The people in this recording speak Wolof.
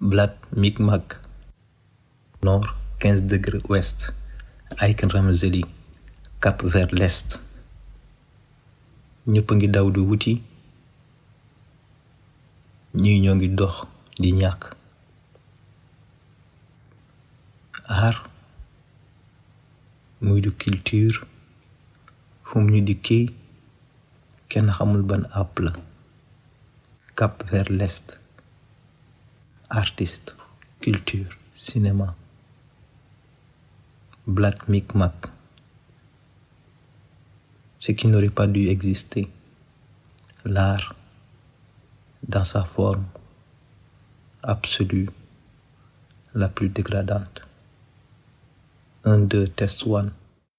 Black Mi'kmaq nord 15 degré ouest Aiken Ramazeli cap vers l'est ñëpp a ngi daw di wuti ñii ñoo ngi dox di ñàkk art muy du culture fu mu ñu dikkee kenn xamul ban àpp la Cap vers l'Est Artiste, culture, cinéma, Black Micmac, ce qui n'aurait pas dû exister, l'art dans sa forme absolue la plus dégradante. Un de test one.